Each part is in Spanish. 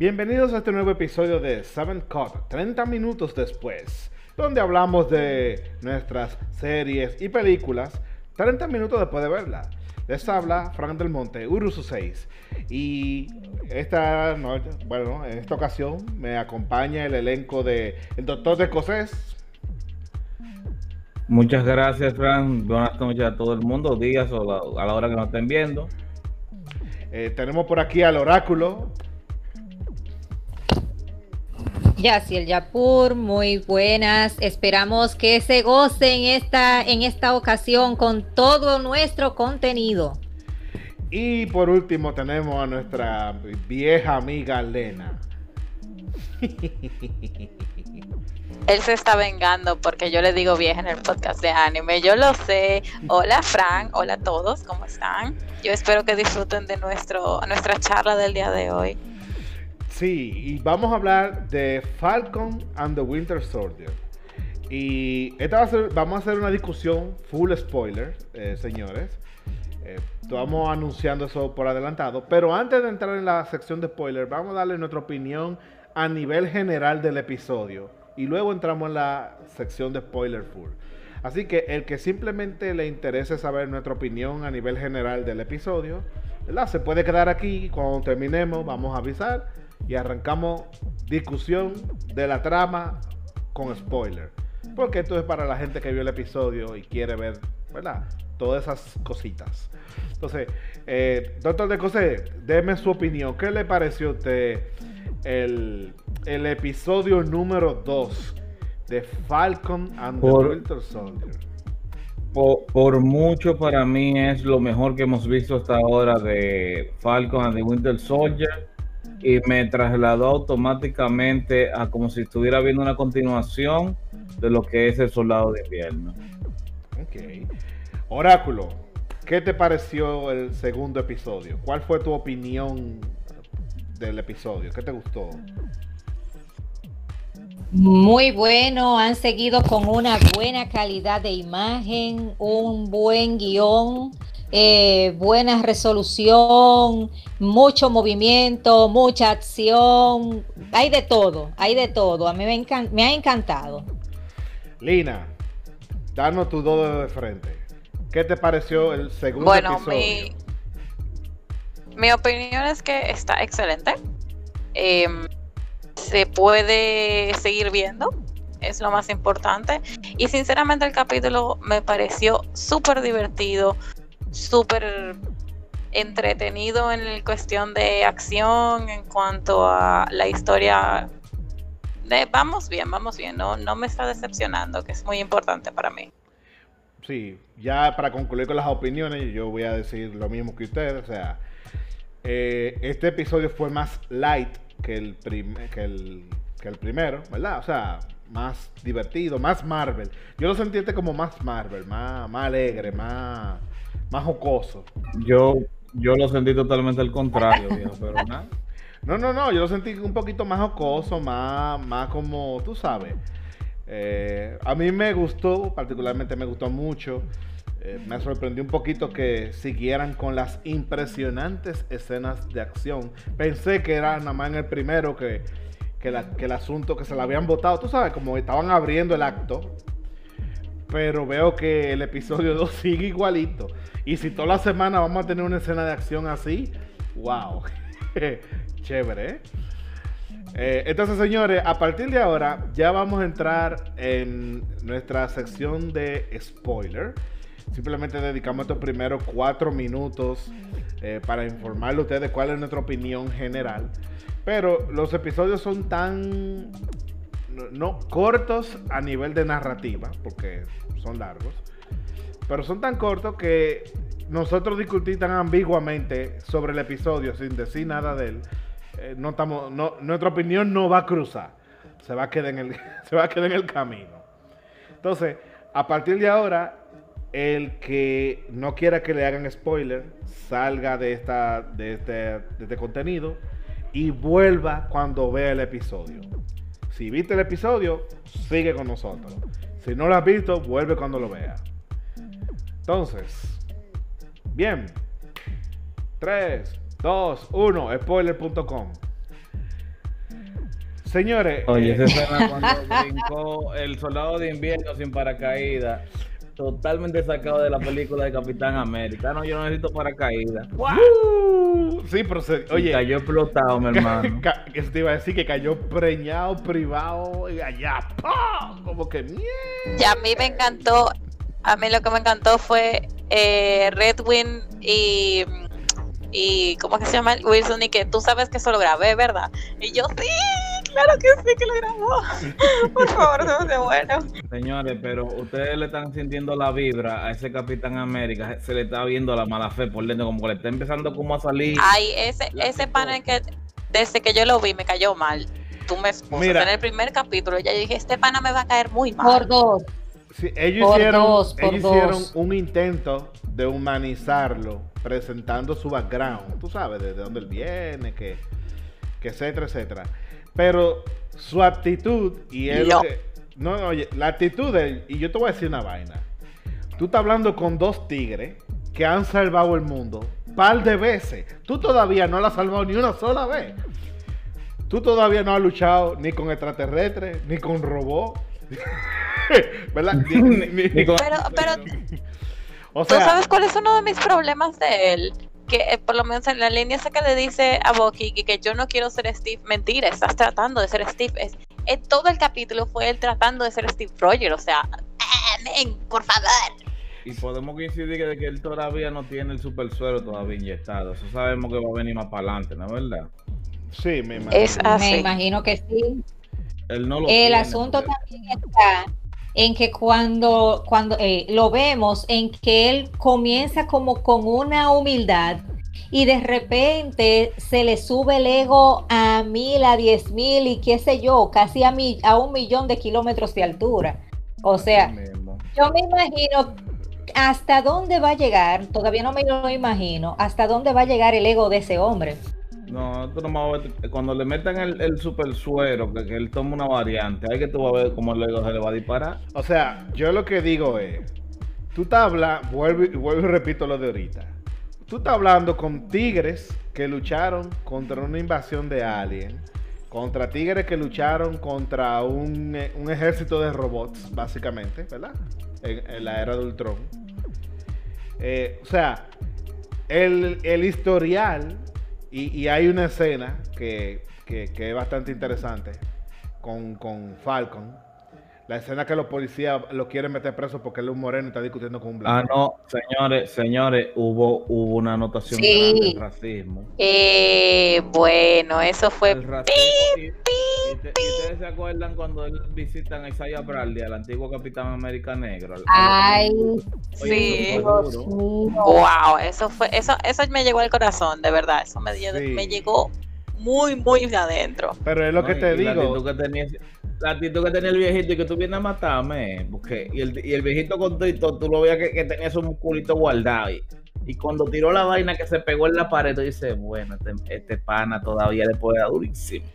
Bienvenidos a este nuevo episodio de Seven Cut, 30 minutos después, donde hablamos de nuestras series y películas 30 minutos después de verla. Les habla Frank del Monte, Urusu 6. Y esta noche, bueno, en esta ocasión me acompaña el elenco de El Doctor de Escocés. Muchas gracias, Frank. Buenas noches a todo el mundo, días o a la hora que nos estén viendo. Eh, tenemos por aquí al Oráculo. El Yapur, muy buenas. Esperamos que se gocen esta, en esta ocasión con todo nuestro contenido. Y por último tenemos a nuestra vieja amiga Lena. Él se está vengando porque yo le digo vieja en el podcast de anime. Yo lo sé. Hola Fran, hola a todos, ¿cómo están? Yo espero que disfruten de nuestro, nuestra charla del día de hoy. Sí, y vamos a hablar de Falcon and the Winter Soldier. Y esta va a ser, vamos a hacer una discusión full spoiler, eh, señores. Eh, vamos anunciando eso por adelantado. Pero antes de entrar en la sección de spoiler, vamos a darle nuestra opinión a nivel general del episodio. Y luego entramos en la sección de spoiler full. Así que el que simplemente le interese saber nuestra opinión a nivel general del episodio, ¿verdad? se puede quedar aquí. Cuando terminemos, vamos a avisar y arrancamos discusión de la trama con spoiler. Porque esto es para la gente que vio el episodio y quiere ver, ¿verdad? Todas esas cositas. Entonces, eh, doctor de José, déme su opinión. ¿Qué le pareció a usted el, episodio número 2 de Falcon and the Winter Soldier? Por, por, mucho para mí es lo mejor que hemos visto hasta ahora de Falcon and the Winter Soldier y me trasladó automáticamente a como si estuviera viendo una continuación de lo que es el Soldado de Invierno. Ok. Oráculo, ¿qué te pareció el segundo episodio? ¿Cuál fue tu opinión del episodio? ¿Qué te gustó? Muy bueno, han seguido con una buena calidad de imagen, un buen guion eh, buena resolución, mucho movimiento, mucha acción, hay de todo, hay de todo. A mí me, me ha encantado. Lina, danos tu dedo de frente. ¿Qué te pareció el segundo bueno, Mi, mi opinión es que está excelente. Em, se puede seguir viendo, es lo más importante. Y sinceramente el capítulo me pareció súper divertido, súper entretenido en cuestión de acción, en cuanto a la historia. De, vamos bien, vamos bien, no, no me está decepcionando, que es muy importante para mí. Sí, ya para concluir con las opiniones, yo voy a decir lo mismo que ustedes, o sea, eh, este episodio fue más light que el, que el, que el primero, ¿verdad? O sea, más divertido, más Marvel. Yo lo sentí este como más Marvel, más, más alegre, más más jocoso. Yo, yo lo sentí totalmente al contrario, viejo, pero nada. No, no, no, yo lo sentí un poquito más jocoso, más, más como, tú sabes. Eh, a mí me gustó, particularmente me gustó mucho. Eh, me sorprendió un poquito que siguieran con las impresionantes escenas de acción. Pensé que era nada más en el primero que, que, que el asunto que se la habían votado. Tú sabes, como estaban abriendo el acto. Pero veo que el episodio 2 sigue igualito. Y si toda la semana vamos a tener una escena de acción así, wow. Chévere, ¿eh? ¿eh? Entonces, señores, a partir de ahora ya vamos a entrar en nuestra sección de spoiler. Simplemente dedicamos estos primeros cuatro minutos eh, para informarle a ustedes cuál es nuestra opinión general. Pero los episodios son tan no cortos a nivel de narrativa, porque son largos pero son tan cortos que nosotros discutir tan ambiguamente sobre el episodio sin decir nada de él, eh, no no, nuestra opinión no va a cruzar, se va a quedar en el, se va a quedar en el camino. Entonces, a partir de ahora, el que no quiera que le hagan spoiler, salga de, esta, de, este, de este contenido y vuelva cuando vea el episodio. Si viste el episodio, sigue con nosotros. Si no lo has visto, vuelve cuando lo veas. Entonces, bien. 3, 2, 1, spoiler.com. Señores, Oye, eh, esa escena cuando brincó el soldado de invierno sin paracaídas, totalmente sacado de la película de Capitán América. No, yo no necesito paracaídas. uh, sí, pero se- Y oye, cayó explotado, mi hermano. que te iba a decir que cayó preñado, privado, y allá, ¡pah! como que mierda. Y a mí me encantó, a mí lo que me encantó fue eh, Redwin y, y, ¿cómo que se llama? Wilson, y que tú sabes que eso lo grabé, ¿verdad? Y yo, sí, claro que sí que lo grabó. Por favor, no de bueno. Señores, pero ustedes le están sintiendo la vibra a ese Capitán América. Se le está viendo la mala fe por dentro, como que le está empezando como a salir. Ay, ese, ese panel que desde que yo lo vi me cayó mal. Tú me expusas Mira. en el primer capítulo, ya dije, este pana me va a caer muy mal. Por dos. Sí, ellos Por hicieron, dos, por ellos dos. hicieron un intento de humanizarlo, presentando su background, tú sabes, de dónde él viene, que, que etcétera, etcétera. Pero su actitud, y él... No. no, no, oye, la actitud de él, y yo te voy a decir una vaina. Tú estás hablando con dos tigres que han salvado el mundo par de veces. Tú todavía no lo has salvado ni una sola vez. Tú todavía no has luchado ni con extraterrestres, ni con robots. ¿Verdad? Ni- ni- ni- Ni con- Pero, pero o ¿Tú sea, sabes cuál es uno de mis problemas de él? Que eh, por lo menos en la línea esa que le dice a Bucky que, que yo no quiero ser Steve, mentira, estás tratando de ser Steve. Es, en todo el capítulo fue él tratando de ser Steve Rogers, o sea, amén, por favor. Y podemos coincidir que, de que él todavía no tiene el super suero todavía inyectado. Eso sabemos que va a venir más para adelante, ¿no es verdad? sí, me imagino. Es así. Me imagino que sí. Él no lo El tiene, asunto porque- también está en que cuando, cuando eh, lo vemos, en que él comienza como con una humildad y de repente se le sube el ego a mil, a diez mil y qué sé yo, casi a, mi, a un millón de kilómetros de altura. O sea, yo me imagino hasta dónde va a llegar, todavía no me lo imagino, hasta dónde va a llegar el ego de ese hombre. No, tú nomás vas a ver- cuando le metan el, el super suero, que, que él toma una variante, ahí que tú vas a ver cómo luego se le va a disparar. O sea, yo lo que digo es, tú estás hablando, vuelvo, y- vuelvo y repito lo de ahorita. Tú estás hablando con tigres que lucharon contra una invasión de alien, contra tigres que lucharon contra un, eh, un ejército de robots, básicamente, ¿verdad? En, en la era de Ultron. Eh, o sea, el, el historial, y, y hay una escena que, que- que es bastante interesante con, con Falcon. La escena que los policías lo quieren meter preso porque él es un moreno y está discutiendo con un Ah, blanco. no, señores, señores, hubo, hubo una anotación Sí. grande del racismo. Eh, bueno, eso fue... El racismo. Y te- y ustedes se acuerdan cuando él visitan a Isaiah Bradley, al antiguo Capitán América Negro. Al- Ay, Sí. Dios mío. Wow, eso fue, eso, eso me llegó al corazón, de verdad, eso me, dio- Sí. me llegó muy, muy de adentro. Pero es lo No, que te La digo. actitud que tenía, la actitud que tenía el viejito y que tú vienes a matarme. Porque, y, el, y el viejito con todo, tú lo veías que, que tenía su musculito guardado. Y, y cuando tiró la vaina que se pegó en la pared, tú dices, bueno, este, este pana todavía le puede dar durísimo.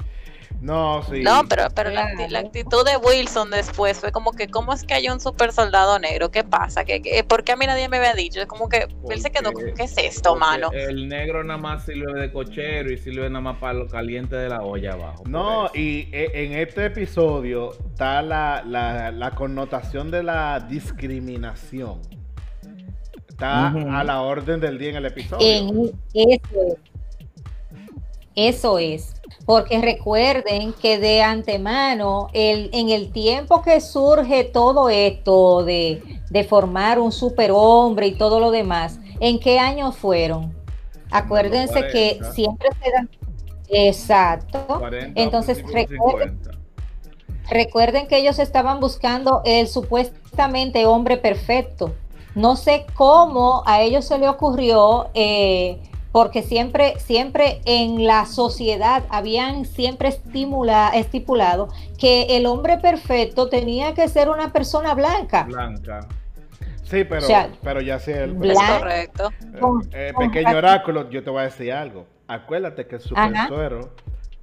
No, sí. No, pero, pero la, actitud de Wilson después fue como que, ¿cómo es que hay un super soldado negro? ¿Qué pasa? ¿Qué, qué- por qué a mí nadie me había dicho? Es como que él se quedó, Porque- ¿qué es esto, porque mano? El negro nada más sirve de cochero y sirve nada más para lo caliente de la olla abajo. No, y e- en este episodio está la, la- la connotación de la discriminación. Está a la orden del día en el episodio. En eso es. Eso es. Porque recuerden que de antemano, el, en el tiempo que surge todo esto de, de formar un superhombre y todo lo demás, ¿en qué años fueron? Acuérdense que 40. siempre se dan. Exacto. 40, Entonces, principios de recuerden, 50. recuerden que ellos estaban buscando el supuestamente hombre perfecto. No sé cómo a ellos se le ocurrió, eh, porque siempre, siempre en la sociedad habían siempre estimula, estipulado que el hombre perfecto tenía que ser una persona blanca. Blanca. Sí, pero, O sea, pero ya sé el Es blanco. correcto. eh, con pequeño oráculo, yo te voy a decir algo. Acuérdate que el super Ajá. suero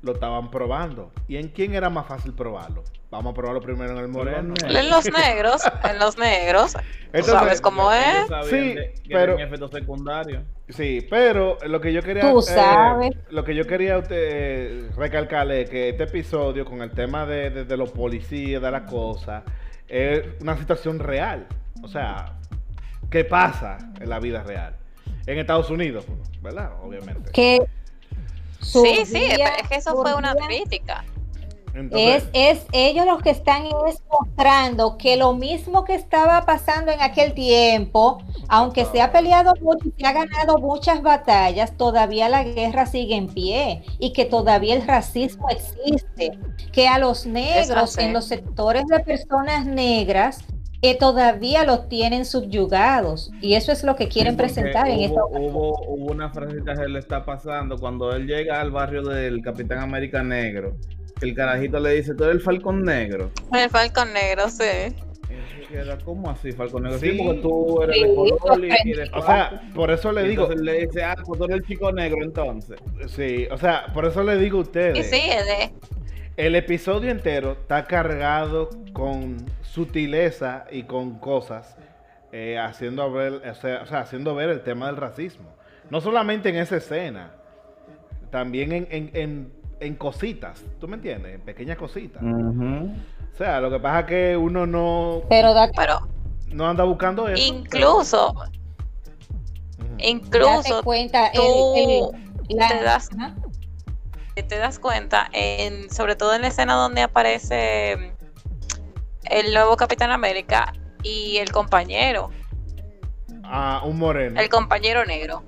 lo estaban probando. ¿Y en quién era más fácil probarlo? vamos a probarlo primero en el moreno. En los negros, en los negros. ¿Tú sabes cómo es? Sí, pero efectos secundarios. Sí, pero lo que yo quería Tú sabes. lo que yo quería usted recalcarle es que este episodio con el tema de, de, los policías, de la cosa, es una situación real. O sea, ¿qué pasa en la vida real? En Estados Unidos, ¿verdad? Obviamente. Que sí, sí, es que eso fue una crítica es, es ellos los que están mostrando que lo mismo que estaba pasando en aquel tiempo, aunque se ha peleado mucho y se ha ganado muchas batallas, todavía la guerra sigue en pie y que todavía el racismo existe, que a los negros en los sectores de personas negras todavía los tienen subyugados. Y eso es lo que quieren presentar en esta hubo, hubo una frasecita que le está pasando. Cuando él llega al barrio del Capitán América Negro el carajito le dice, tú eres el Falcon Negro. El Falcon Negro, sí. ¿Cómo así, Falcon Negro? Sí, porque tú eres de color y, O sea, por eso le digo. Entonces le dice, ah, pues tú eres el chico negro entonces. Sí, o sea, por eso le digo a ustedes. Sí, es de... El episodio entero está cargado con sutileza y con cosas eh, haciendo ver, o sea, haciendo ver el tema del racismo. No solamente en esa escena, también en, en en cositas, ¿tú me entiendes? En pequeñas cositas. O sea, lo que pasa es que uno no... Pero, pero no anda buscando eso. Incluso, incluso cuenta tú te, das, te das cuenta, en, sobre todo en la escena donde aparece el nuevo Capitán América y el compañero. Ah, un moreno. El compañero negro.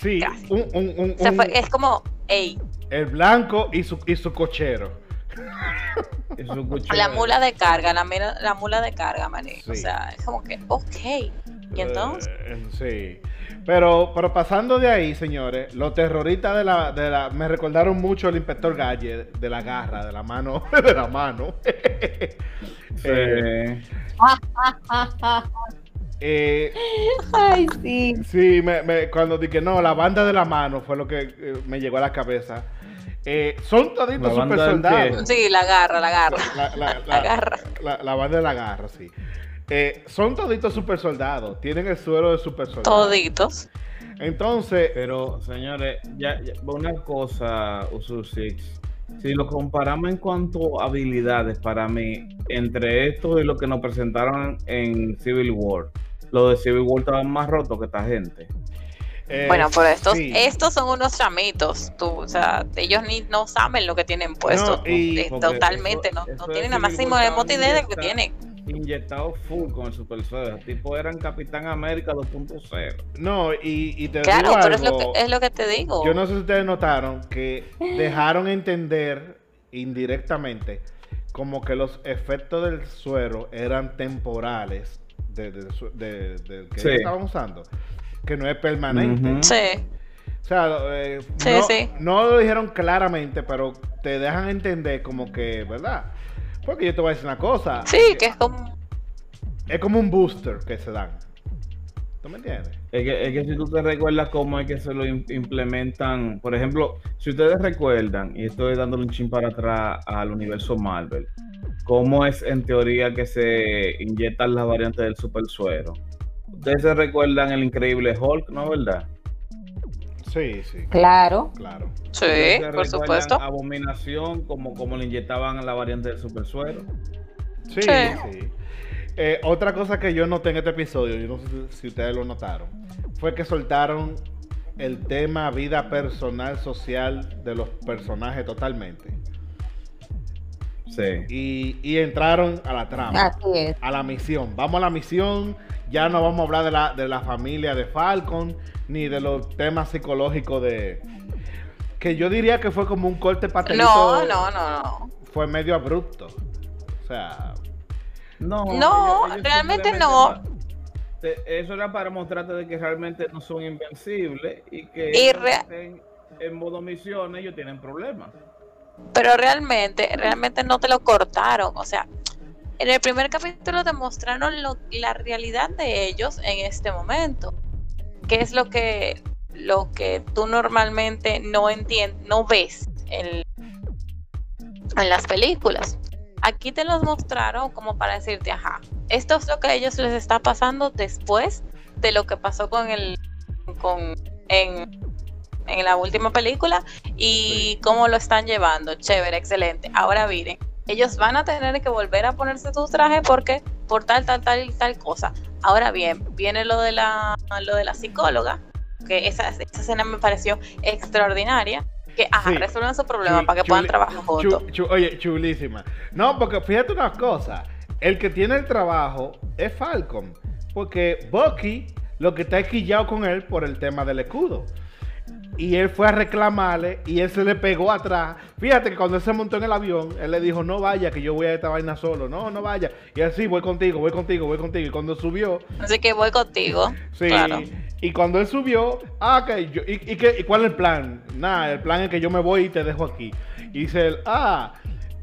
Sí, un, un, es como, hey, el blanco y su, y su cochero. La mula de carga, la, la mula de carga, maní. O sea, es como que, ok. ¿Y entonces? Eh, sí. Pero, pero pasando de ahí, señores, los terroristas de la, de la. Me recordaron mucho al inspector Galle, de la garra, de la mano. De la mano. eh, eh, Ay, sí. Sí, me, me, cuando dije no, la banda de la mano fue lo que eh, me llegó a la cabeza. Eh, son toditos super soldados. Sí, la garra, la garra. La, la, la, garra. La, banda de la garra, sí. Eh, son toditos super soldados. Tienen el suelo de super soldados. Toditos. Entonces. Pero, señores, ya, una cosa, Usus Si lo comparamos en cuanto a habilidades, para mí, entre esto y lo que nos presentaron en Civil War, lo de Civil War estaba más roto que esta gente. Eh, bueno, por estos, estos son unos chamitos, tú, o sea, ellos ni no saben lo que tienen puesto, totalmente, no, no tienen la máximo de idea de lo que tienen. Inyectado full con el Super Soda, tipo eran Capitán América 2.0. No, y, y te claro, digo pero es, lo que, es lo que te digo. Yo no sé si ustedes notaron que dejaron entender indirectamente como que los efectos del suero eran temporales de, de, que estaban usando que no es permanente. Sí. O sea, eh, no, lo dijeron claramente, pero te dejan entender como que, ¿verdad? Porque yo te voy a decir una cosa. Sí, que es como... Es como un booster que se dan. ¿Tú me entiendes? Es que, es que si tú te recuerdas cómo es que se lo implementan, por ejemplo, si ustedes recuerdan, y estoy dándole un chin para atrás al universo Marvel, cómo es en teoría que se inyectan las variantes del super suero Ustedes se recuerdan el increíble Hulk, ¿no verdad? Sí, sí. Claro. Claro. Sí, por supuesto. Abominación, como, como le inyectaban la variante del super suero. Sí, sí. Eh, otra cosa que yo noté en este episodio, yo no sé si ustedes lo notaron, fue que soltaron el tema vida personal, social de los personajes totalmente. Sí. Y, y entraron a la trama. Así es. A la misión. Vamos a la misión ya no vamos a hablar de la, de la familia de Falcon, ni de los temas psicológicos de... Que yo diría que fue como un corte patelito. No, no, no, no. Fue medio abrupto. O sea... No, no realmente no. Eso era para mostrarte de que realmente no son invencibles y que en, modo misión ellos tienen problemas. Pero realmente, realmente no te lo cortaron. O sea, en el primer capítulo demostraron la realidad de ellos en este momento. ¿Qué es lo que, lo que tú normalmente no entiendes, no ves en, en las películas? Aquí te los mostraron como para decirte, ajá, esto es lo que a ellos les está pasando después de lo que pasó con el con en, en la última película y cómo lo están llevando. Chévere, excelente. Ahora miren, ellos van a tener que volver a ponerse su traje porque por tal, tal, tal y tal cosa. Ahora bien, viene lo de la, lo de la psicóloga, que esa, esa escena me pareció extraordinaria. Que, ajá, Sí. resuelvan su problema para que puedan trabajar juntos. oye, chulísima. No, porque fíjate una cosa. El que tiene el trabajo es Falcon. Porque Bucky lo que está es quillado con él por el tema del escudo. Y él fue a reclamarle y él se le pegó atrás. Fíjate que cuando él se montó en el avión, él le dijo, no vaya, que yo voy a esta vaina solo. No, no vaya. Y así, voy contigo, voy contigo, voy contigo. Y cuando subió, Así que voy contigo. Sí, Claro. y cuando él subió, ah, que yo, y, y, y cuál es el plan? Nada, el plan es que yo me voy y te dejo aquí. Y dice él, ah,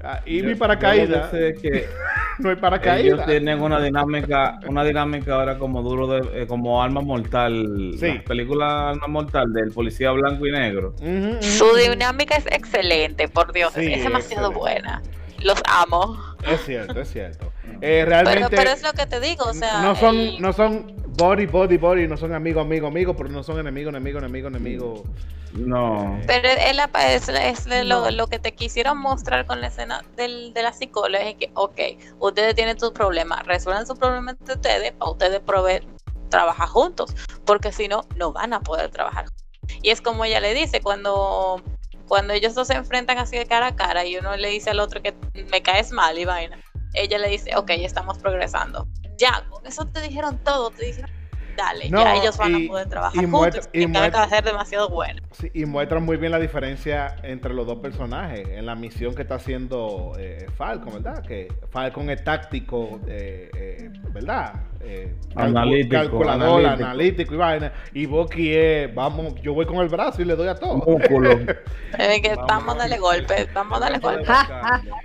ah, y Yo- mi paracaídas, que no hay ellos paracaídas. tienen una dinámica, una dinámica ahora como duro de, eh, como Alma Mortal, Sí. la película Alma Mortal del policía blanco y negro. Su dinámica es excelente, por Dios, Sí, es demasiado excelente. buena. Los amo. Es cierto, es cierto. Eh, Pero, realmente pero es lo que te digo, o sea, no son, el- no son body, body, body, no son amigo, amigo, amigo, pero no son enemigo, enemigo, enemigo, enemigo. No. Pero es, la- es- es de lo, lo que te quisieron mostrar con la escena del, de la psicóloga es que, ok, ustedes tienen sus problemas, resuelvan sus problemas entre ustedes para ustedes proveer, trabajar juntos, porque si no, no van a poder trabajar. Y es como ella le dice, cuando, cuando ellos dos se enfrentan así de cara a cara y uno le dice al otro que me caes mal y vaina, ella le dice, ok, estamos progresando. Ya, con eso te dijeron todo, te dijeron, dale, No, ya ellos van y- a poder trabajar y juntos, y que va a ser demasiado bueno. Sí, y muestran muy bien la diferencia entre los dos personajes en la misión que está haciendo eh, Falcon, ¿verdad? Que Falcon es táctico, eh, eh, ¿verdad? Eh, Analítico, calculador, analítico. analítico. y vaina. Y Bucky es, vamos, yo voy con el brazo y le doy a todo. Músculo. Es que vamos a darle golpe, vamos a darle golpe.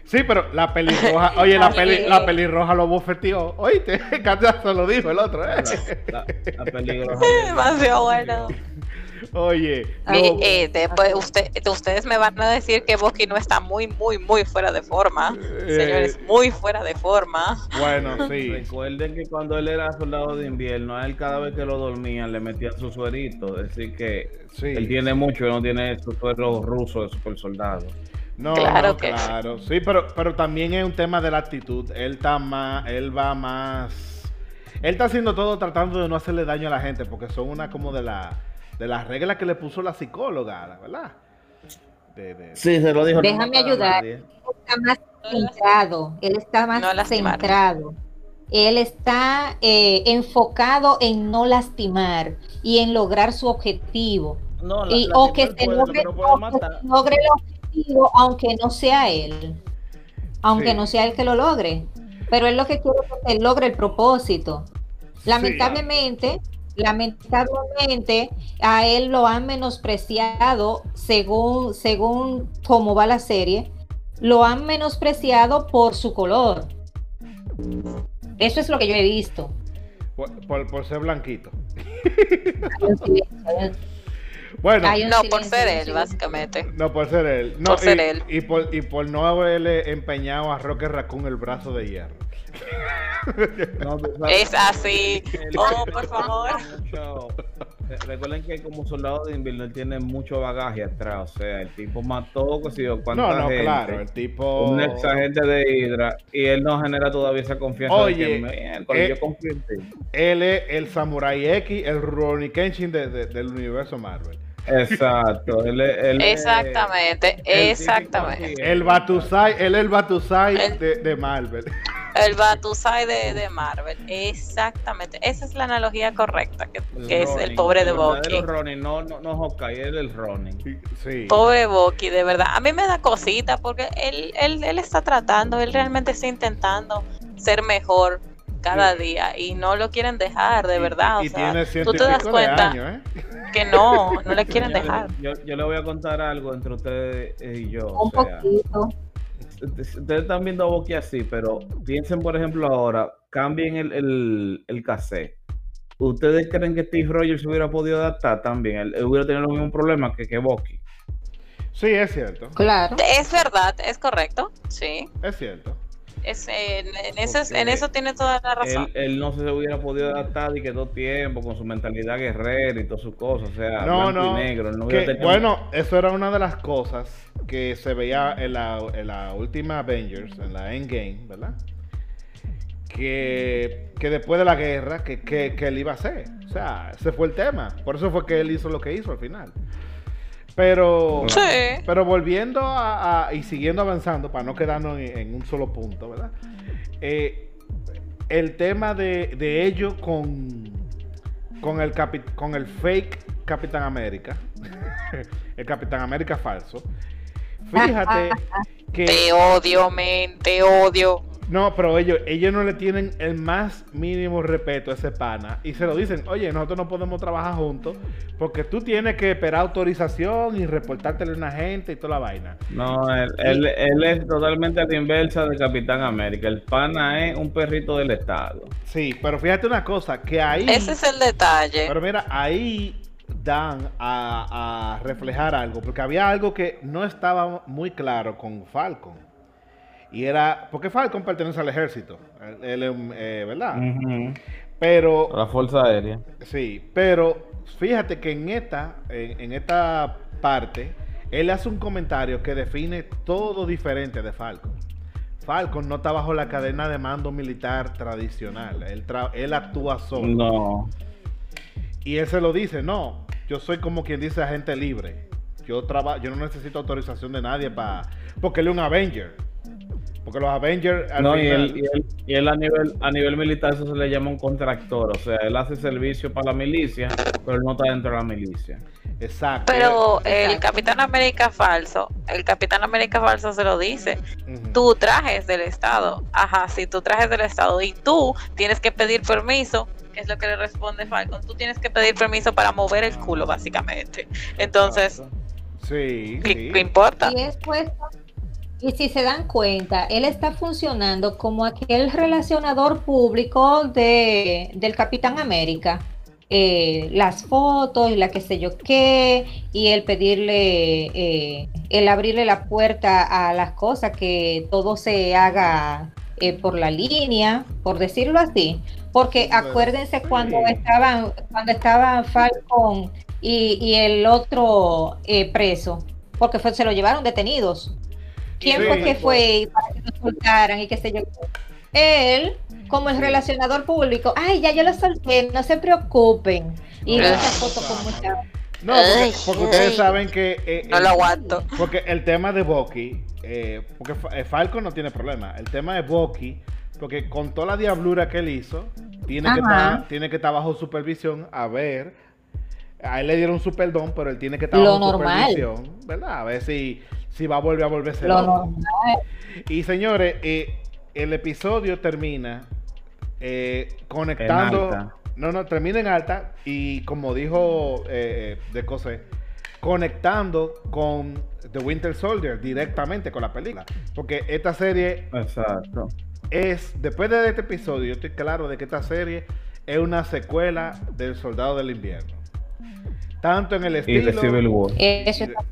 Sí, pero la pelirroja, oye, la, peli, la pelirroja lo bofeteó. Oíste, se lo dijo el otro, ¿eh? La, la peligrosa. Demasiado bueno. Oye, no, eh, después usted, ustedes me van a decir que Bucky no está muy, muy, muy fuera de forma. Eh. Señores, muy fuera de forma. bueno, sí. Recuerden que cuando él era soldado de invierno, a él cada vez que lo dormían le metían su suerito. Es decir, que Sí. él tiene mucho, él no tiene su suero ruso de super soldado. No, Claro no, que sí. claro. Sí, pero, pero también es un tema de la actitud. Él está más, él va más. Él está haciendo todo tratando de no hacerle daño a la gente, porque son una como de la, de las reglas que le puso la psicóloga, ¿verdad? De, de- Sí, se lo dijo. Déjame ayudar. nadie. está más centrado, él está más No centrado. Él está eh, enfocado en no lastimar y en lograr su objetivo. No, la- Y, la o que él se logre, no el objetivo, aunque no sea él. Aunque Sí. no sea él que lo logre. Pero él lo que quiere es que él logre el propósito. Lamentablemente, lamentablemente, a él lo han menospreciado según, según cómo va la serie, lo han menospreciado por su color. Eso es lo que yo he visto. por, por- por ser blanquito. Bueno, No, por ser él, básicamente. no por ser él. No, Por ser él. Y por, y por no haberle empeñado a Roque Raccoon el brazo de hierro. No, Es así. Él- Oh, por favor. mucho- Recuerden que como soldado de invierno él tiene mucho bagaje atrás, o sea, el tipo mató, qué sé yo, cuánta No, no, gente, claro, el tipo. un ex agente de Hydra, y él no genera todavía esa confianza Oye, de que "Miércoles, eh, yo confío en ti. Él es el Samurai X, el Ronnie Kenshin de- de- del universo Marvel. Exacto, él, es- él es- Exactamente, exactamente. El Batusai, él es el Batusai El- de, de Marvel. El Batusai de, de Marvel. Exactamente. Esa es la analogía correcta, que, que es el pobre de Bucky. Ronin, no, no, no Hawkeye, él es el Ronin. Sí. Pobre Bucky, de verdad. A mí me da cosita porque él, él, él está tratando, él realmente está intentando ser mejor cada día y no lo quieren dejar, de Y- verdad. Y, o sea, tiene ciento tú te das cuenta años, ¿eh? que no, no le quieren Yo- dejar. Yo, yo le voy a contar algo entre ustedes y yo. Un o sea, poquito. Ustedes están viendo a Boqui así, pero piensen, por ejemplo, ahora, cambien el, el, el cassette. ¿Ustedes creen que Steve Rogers se hubiera podido adaptar también? Él, él hubiera tenido los mismos problemas que, que Bucky. Sí, es cierto. Claro. Es verdad, es correcto, sí. Es cierto. Es, en, en eso, en tiene toda la razón. Él, él no se hubiera podido adaptar y que todo tiempo con su mentalidad guerrera y todas sus cosas, o sea, No, blanco no. y negro. no que, hubiera tenido- bueno, eso era una de las cosas que se veía en la, en la última Avengers, en la Endgame, ¿verdad? Que, que después de la guerra, que, que, que él iba a hacer. O sea, ese fue el tema. Por eso fue que él hizo lo que hizo al final. Pero, Sí. pero volviendo a, a- y siguiendo avanzando, para no quedarnos en, en un solo punto, ¿verdad? Eh, el tema de, de ellos con, con, el capi- con el fake Capitán América, el Capitán América falso. Fíjate que... Te odio, men, te odio. No, pero ellos, ellos no le tienen el más mínimo respeto a ese pana y se lo dicen, oye, nosotros no podemos trabajar juntos porque tú tienes que esperar autorización y reportártele a una gente y toda la vaina. No, él, él- él es totalmente a la inversa de Capitán América. El pana es un perrito del Estado. Sí, pero fíjate una cosa, que ahí... Ese es el detalle. Pero mira, ahí dan a, a reflejar algo, porque había algo que no estaba muy claro con Falcon. Y era, porque Falcon pertenece al ejército, él, él eh, ¿verdad? Pero La Fuerza Aérea. Sí, pero fíjate que en esta, en, en esta parte, él hace un comentario que define todo diferente de Falcon. Falcon no está bajo la cadena de mando militar tradicional. Él, tra- él actúa solo. No. Y él se lo dice, no, yo soy como quien dice agente libre. Yo traba yo no necesito autorización de nadie para... Porque él es un Avenger. Porque los Avengers... al No, y él, y él- y él a nivel a nivel militar eso se le llama un contractor, o sea, él hace servicio para la milicia, pero él no está dentro de la milicia. Exacto. Pero el. Capitán América falso, el Capitán América falso se lo dice. Ujú. Tu traje es del Estado. Ajá, sí, tu traje es del Estado. Y tú tienes que pedir permiso, es lo que le responde Falcon. Tú tienes que pedir permiso para mover el culo, básicamente. Entonces, Sí, ¿qué, sí. qué importa? Y es puesto- y si se dan cuenta, él está funcionando como aquel relacionador público de, del Capitán América. Eh, las fotos y la que sé yo qué, y el pedirle, eh, el abrirle la puerta a las cosas, que todo se haga eh, por la línea, por decirlo así. Porque acuérdense cuando estaban, cuando estaban Falcon y, y el otro eh, preso, porque fue, se lo llevaron detenidos. ¿Quién Sí. fue que fue para que lo soltaran y qué sé yo? Él, como el relacionador público, ay, ya yo lo solté, no se preocupen. Y Ay. muchas fotos con muchas. No, porque, ustedes ay. saben que... eh, No el- lo aguanto. Porque el tema de Bucky, eh, porque eh, Falcon no tiene problema. El tema de Bucky, porque con toda la diablura que él hizo, tiene que, Ajá. estar, tiene que estar bajo supervisión a ver. A él le dieron su perdón, pero él tiene que estar Lo bajo normal. supervisión, ¿verdad? A ver si, si va a volver a volverse Lo loco. normal. Y señores, eh, el episodio termina eh, conectando. En alta. No, no, termina en alta y como dijo eh, de Cosé, conectando con The Winter Soldier directamente con la película. Porque esta serie Exacto. es, después de este episodio, yo estoy claro de que esta serie es una secuela del Soldado del Invierno. Tanto en el Y estilo. de Civil War. Eso está-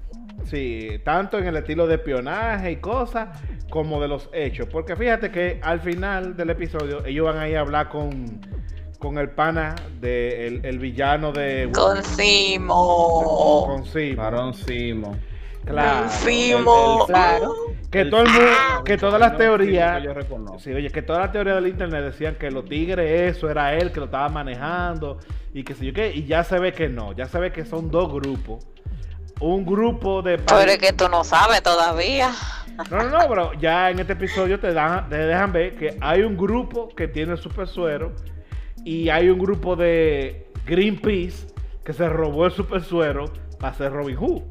Sí, tanto en el estilo de espionaje y cosas, como de los hechos. Porque fíjate que al final del episodio, ellos van a ir a hablar con, con el pana de el, el villano de Con Simo. con Simo. Varón Simo. Claro. Con Simo. Claro. Que todo el mundo, que todas las teorías. Sí, oye, que todas las teorías del internet decían que los tigres, eso era él que lo estaba manejando y que sé yo qué, y ya se ve que no, ya se ve que son dos grupos. Un grupo de. Pero es que tú no sabes todavía. No, no, no, pero ya en este episodio te, dan, te dejan ver que hay un grupo que tiene el super suero y hay un grupo de Greenpeace que se robó el super suero para hacer Robin Hood.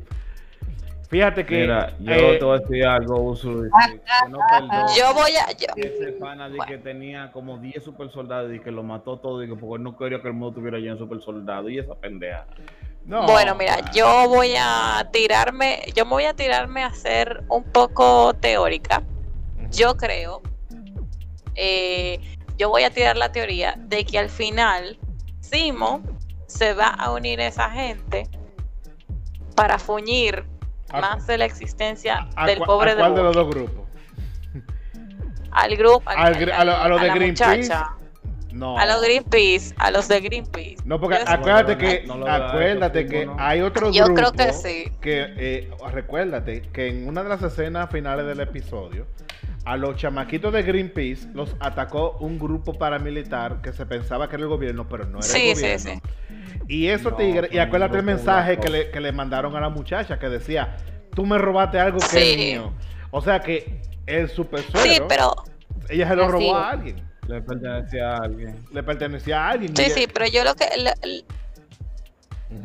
Fíjate que. Mira, yo eh, te voy a decir algo, Uso, que no perdone. Yo voy a. yo- Ese pana de que tenía como 10 super soldados y que lo mató todo y que porque no quería que el mundo tuviera lleno de super soldados y esa pendeja. no, Bueno, mira, yo voy a tirarme, yo me voy a tirarme a ser un poco teórica. Yo creo, eh, yo voy a tirar la teoría de que al final Simo se va a unir a esa gente para fuñir ¿A- más de la existencia ¿A del pobre a de cuál de los Bucky. dos grupos? al grupo, Al gr- a lo- a lo de Greenpeace. No. a los Greenpeace, a los de Greenpeace. No, porque Yo- acuérdate no, que, no acuérdate que no. hay otro Yo grupo creo que sí. que, eh, recuérdate que en una de las escenas finales del episodio, a los chamaquitos de Greenpeace los atacó un grupo paramilitar que se pensaba que era el gobierno, pero no era Sí, el sí, gobierno. sí. Y esos No, tigres, y acuérdate el mensaje que le, que le mandaron a la muchacha que decía, tú me robaste algo que Sí. es mío. O sea que el super Sí, pero ella se lo robó a alguien. Le pertenecía a alguien. Le pertenecía a alguien. sí, ella- sí, pero yo lo que lo,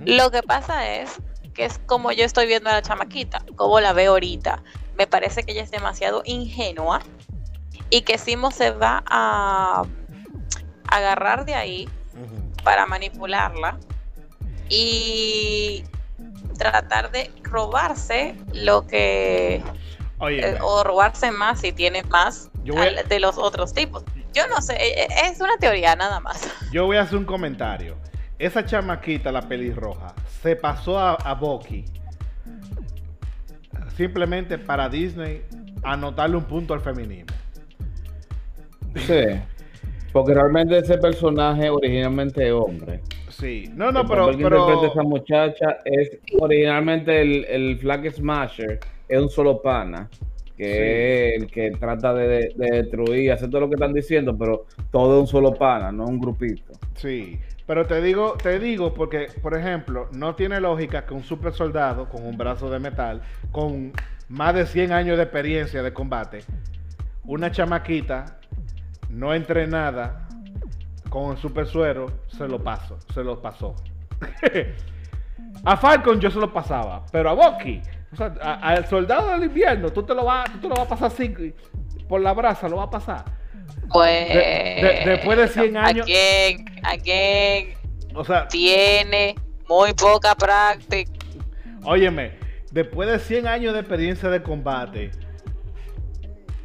lo que pasa es que es como yo estoy viendo a la chamaquita, como la veo ahorita. Me parece que ella es demasiado ingenua y que Simo se va a agarrar de ahí para manipularla y tratar de robarse lo que Oye, eh, o robarse más si tiene más Yo voy a- al- de los otros tipos. Yo no sé, eh, eh, es una teoría nada más. Yo voy a hacer un comentario. Esa chamaquita, la pelirroja, se pasó a, a Bucky simplemente para Disney anotarle un punto al feminismo. Sí. Porque realmente ese personaje originalmente es hombre. Sí, no, no, el pero, que pero esa muchacha es originalmente el, el Flag Smasher, es un solo pana, que es el que trata de, de destruir, hacer todo lo que están diciendo, pero todo es un solo pana, no un grupito. sí, pero te digo, te digo porque, por ejemplo, no tiene lógica que un super soldado con un brazo de metal, con más de 100 años de experiencia de combate, una chamaquita no entrenada con el super suero, se lo pasó, se lo pasó. a Falcon yo se lo pasaba, pero a Bucky, o sea, al soldado del invierno, tú te lo vas, tú te lo vas a pasar así, por la brasa, lo vas a pasar. Pues de- después de 100 años- ¿A quién, a quién O sea, tiene muy poca práctica? óyeme, después de 100 años de experiencia de combate,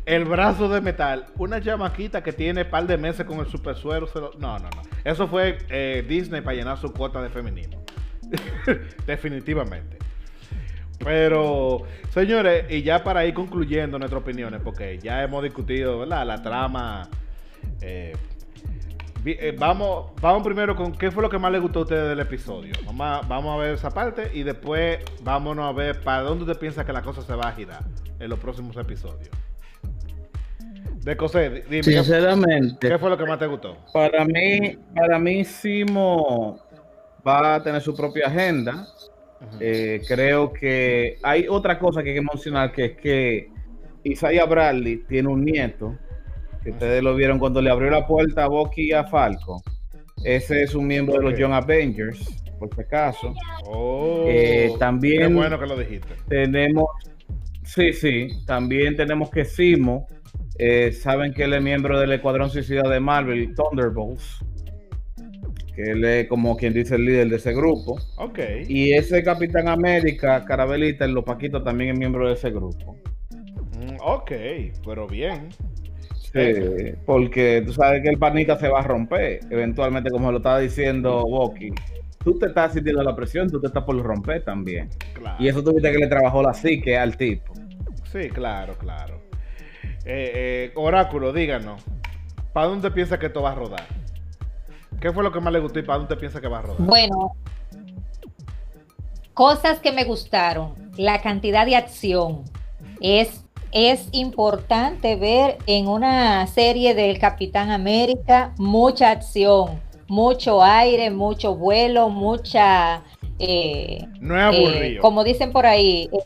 el brazo de metal, una chamaquita que tiene par de meses con el super suero, no, no, no. Eso fue eh, Disney para llenar su cuota de feminismo. Definitivamente. Pero, señores, y ya para ir concluyendo nuestras opiniones, porque ya hemos discutido, ¿verdad? La trama. eh, eh, vamos, vamos primero con qué fue lo que más les gustó a ustedes del episodio. Vamos a, vamos a ver esa parte y después vámonos a ver para dónde usted piensa que la cosa se va a girar en los próximos episodios. De José, di- dime, ¿qué, Sinceramente, qué fue lo que más te gustó? para mí, para mí Simo va a tener su propia agenda. Eh, creo que hay otra cosa que hay que mencionar, que es que Isaiah Bradley tiene un nieto, que ustedes lo vieron cuando le abrió la puerta a Bucky y a Falco. Ese es un miembro de los Young Avengers, por si acaso. Oh, Eh, qué también bueno que lo dijiste. tenemos, sí, sí, también tenemos que Simo, eh, saben que él es miembro del Escuadrón Suicida de Marvel, Thunderbolts, que él es como quien dice el líder de ese grupo. Ok. Y ese Capitán América, Carabelita, el Lopaquito, también es miembro de ese grupo. Mm, ok, pero bien. Sí, porque tú sabes que el panita se va a romper, eventualmente, como lo estaba diciendo Bucky. Tú te estás sintiendo la presión, tú te estás por romper también. Claro. Y eso tuviste que le trabajó la psique al tipo. Sí, claro, claro. Eh, eh, Oráculo, díganos. ¿Para dónde piensa que esto va a rodar? ¿Qué fue lo que más le gustó y para dónde piensa que va a rodar? Bueno, cosas que me gustaron. La cantidad de acción. Es, es importante ver en una serie del Capitán América mucha acción, mucho aire, mucho vuelo, mucha... eh, No es eh, aburrido. como dicen por ahí, eh,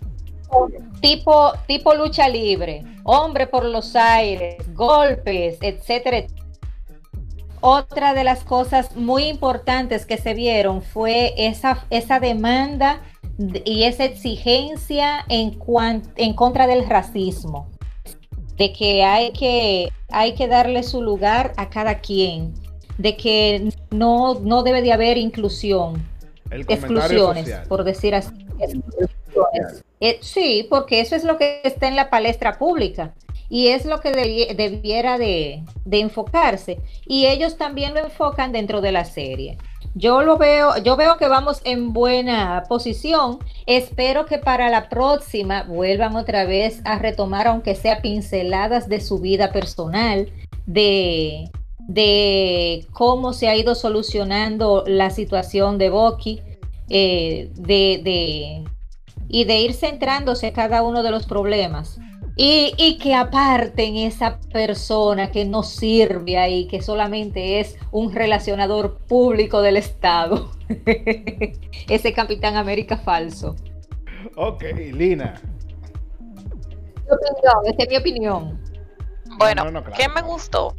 tipo, tipo lucha libre, hombre por los aires, golpes, etcétera. Otra de las cosas muy importantes que se vieron fue esa, esa demanda de- y esa exigencia en, cuan- en contra del racismo, de que hay, que hay que darle su lugar a cada quien, de que no, no debe de haber inclusión, El exclusiones, social. por decir así. Exclusiones. Eh, sí, porque eso es lo que está en la palestra pública y es lo que debi- debiera de, de enfocarse. Y ellos también lo enfocan dentro de la serie. Yo lo veo, yo veo que vamos en buena posición. Espero que para la próxima vuelvan otra vez a retomar, aunque sea pinceladas de su vida personal, de, de cómo se ha ido solucionando la situación de Boki, eh, de, de, y de ir centrándose en cada uno de los problemas. Y, que aparten esa persona que no sirve ahí, que solamente es un relacionador público del Estado. Ese Capitán América falso. Ok, Lina. Mi opinión, esta es mi opinión. Bueno, ¿qué me gustó?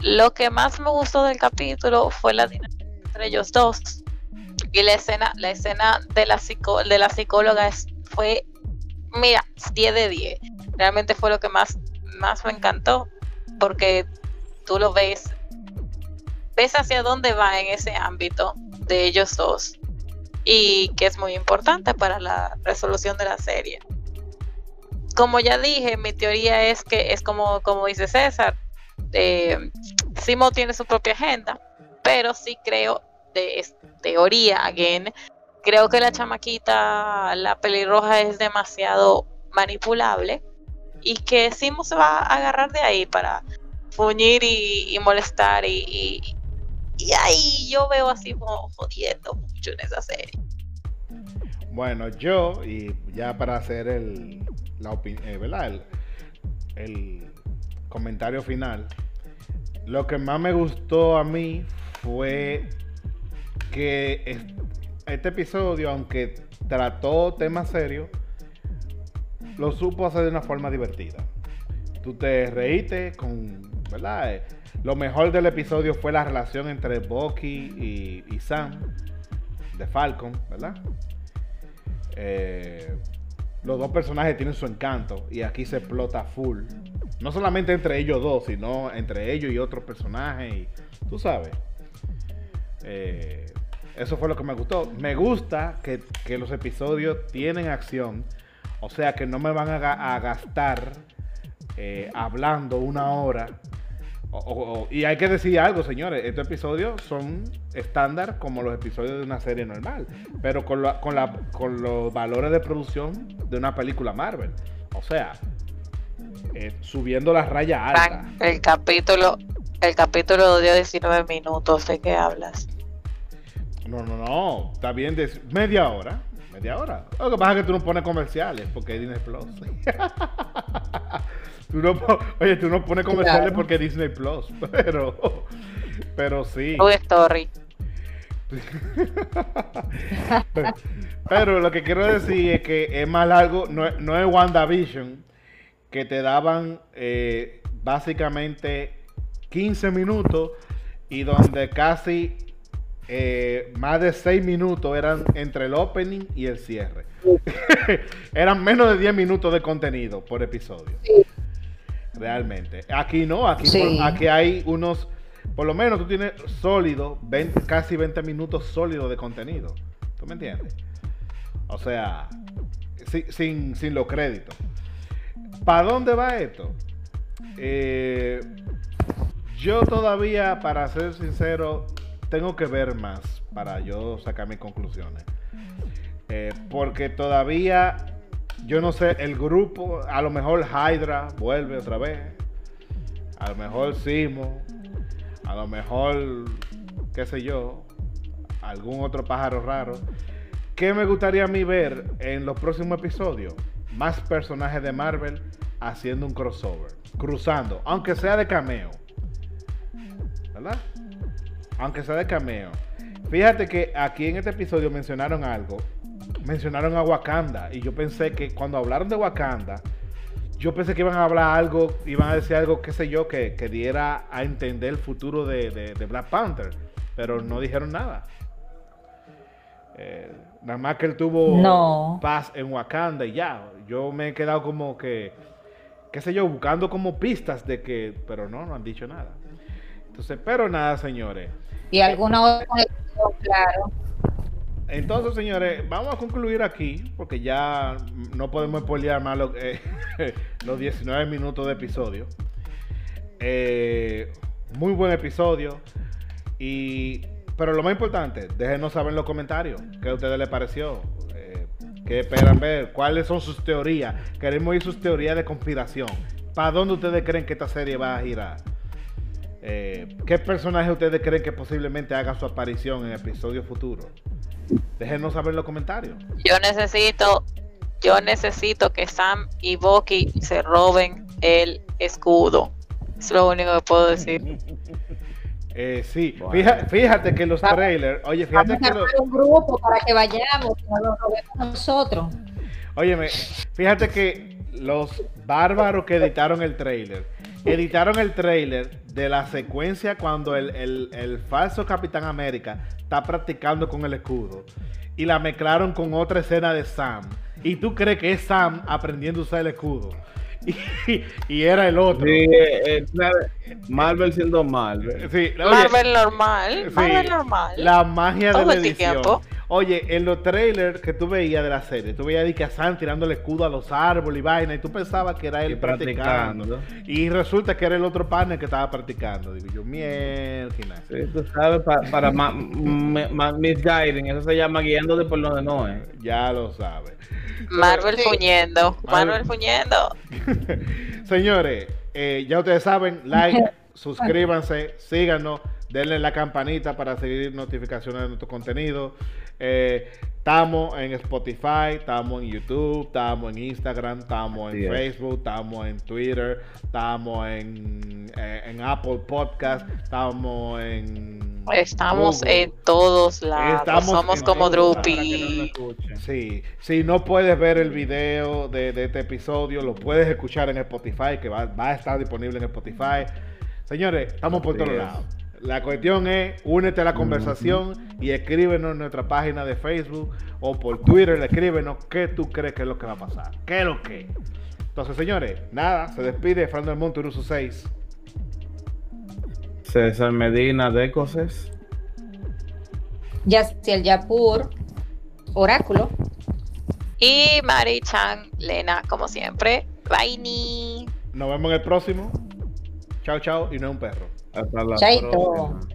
Lo que más me gustó del capítulo fue la dinámica entre ellos dos. Y la escena, la escena de la, de la psicóloga fue mira, 10 de 10. Realmente fue lo que más, más me encantó, porque tú lo ves, ves hacia dónde va en ese ámbito de ellos dos, y que es muy importante para la resolución de la serie. Como ya dije, mi teoría es que es como, como dice César, eh, Simo tiene su propia agenda, pero sí creo, de teoría, again, creo que la chamaquita, la pelirroja es demasiado manipulable y que Simo se va a agarrar de ahí para fuñir y, molestar y, y, ahí yo veo así como jodiendo mucho en esa serie. Bueno, yo, y ya para hacer el, la eh, ¿verdad? El, el comentario final, lo que más me gustó a mí fue que este episodio, aunque trató temas serios, lo supo hacer de una forma divertida. Tú te reíste con, ¿verdad? Eh, lo mejor del episodio fue la relación entre Bucky y, Sam de Falcon, ¿verdad? Eh, los dos personajes tienen su encanto y aquí se explota full. No solamente entre ellos dos, sino entre ellos y otros personajes. Y, tú sabes. Eh, eso fue lo que me gustó. Me gusta que, los episodios tienen acción. O sea que no me van a, gastar eh, hablando una hora. y hay que decir algo, señores. Estos episodios son estándar como los episodios de una serie normal. Pero con, con, con los valores de producción de una película Marvel. O sea, eh, subiendo la raya alta. El capítulo, el capítulo dio 19 minutos. ¿De qué hablas? No, no, no. Está bien de media hora. Media hora. Lo que pasa es que tú no pones comerciales porque es Disney Plus. tú no, oye, tú no pones comerciales porque es Disney Plus. Pero, pero sí. Toy Story. pero, lo que quiero decir es que es más largo. No, no es WandaVision que te daban eh, básicamente 15 minutos y donde casi eh, más de 6 minutos eran entre el opening y el cierre. eran menos de 10 minutos de contenido por episodio. Realmente. Aquí no, aquí, aquí hay unos, por lo menos tú tienes sólido, casi 20 minutos sólidos de contenido. ¿Tú me entiendes? O sea, sin, sin, los créditos. ¿Para dónde va esto? Eh, yo todavía, para ser sincero, tengo que ver más para yo sacar mis conclusiones. Eh, porque todavía, yo no sé, el grupo, a lo mejor Hydra vuelve otra vez. A lo mejor Simo. A lo mejor, qué sé yo, algún otro pájaro raro. ¿Qué me gustaría a mí ver en los próximos episodios? Más personajes de Marvel haciendo un crossover, cruzando, aunque sea de cameo. ¿Verdad? Aunque sea de cameo. Fíjate que aquí en este episodio mencionaron algo. Mencionaron a Wakanda. Y yo pensé que cuando hablaron de Wakanda, yo pensé que iban a hablar algo, iban a decir algo, qué sé yo, que, diera a entender el futuro de, Black Panther. Pero no dijeron nada. Eh, nada más que él tuvo paz en Wakanda y ya. Yo me he quedado como que, qué sé yo, buscando como pistas de que, pero no, no han dicho nada. Entonces, pero nada, señores. Y alguna otra claro. Entonces, señores, vamos a concluir aquí, porque ya no podemos spoilear más eh, los 19 minutos de episodio. Eh, muy buen episodio. Y pero lo más importante, déjenos saber en los comentarios qué a ustedes les pareció. eh, qué esperan ver, cuáles son sus teorías. Queremos oír sus teorías de conspiración. ¿Para dónde ustedes creen que esta serie va a girar? Eh, ¿Qué personaje ustedes creen que posiblemente haga su aparición en episodios futuros? Déjenos saber en los comentarios. Yo necesito, yo necesito que Sam y Bucky se roben el escudo. Es lo único que puedo decir. Eh, sí, Bueno. fíjate, fíjate que los trailers, oye, fíjate Vamos a que los, un grupo para que vayamos, que nos lo robemos nosotros. Óyeme, fíjate que los bárbaros que editaron el trailer, editaron el trailer de la secuencia cuando el, el- el falso Capitán América está practicando con el escudo y la mezclaron con otra escena de Sam. Y tú crees que es Sam aprendiendo a usar el escudo. Y, y era el otro. Sí, eh. Marvel siendo Marvel. Sí, oye, Marvel normal, sí, Marvel normal. La magia de Todo la el edición. tiempo. Oye, en los trailers que tú veías de la serie, tú veías a Sam tirando el escudo a los árboles y vaina, y tú pensabas que era él Y practicando. practicando. Y resulta que era el otro partner que estaba practicando. Digo yo, mierda. Sí, tú sabes, pa- para ma- ma- misguiding, eso se llama guiándote por donde no es. Ya lo sabes. Marvel Sí. fuñendo, Marvel- Marvel fuñendo. Señores, eh, ya ustedes saben, like, suscríbanse, síganos, denle la campanita para seguir notificaciones de nuestro contenido. Eh, estamos en Spotify, estamos en YouTube, estamos en Instagram, estamos en es. Facebook, estamos en Twitter, estamos en, eh, en Apple Podcast, estamos en... Estamos Google. en todos lados. Estamos Somos como no Drupi. Sí, si no puedes ver el video de, de este episodio, lo puedes escuchar en Spotify, que va, va a estar disponible en Spotify. Señores, estamos por todos es. lados. La cuestión es, únete a la conversación y escríbenos en nuestra página de Facebook o por Twitter, escríbenos qué tú crees que es lo que va a pasar. ¿Qué es lo que? Entonces, señores, nada, se despide Fernando del Monte, Uruso 6. César Medina de Coses. Yaciel Yapur, Oráculo. Y Mari Chan, Lena, como siempre. Bye. ni. Nos vemos en el próximo. Chao, chao, y no es un perro. Hasta la Chaito. próxima.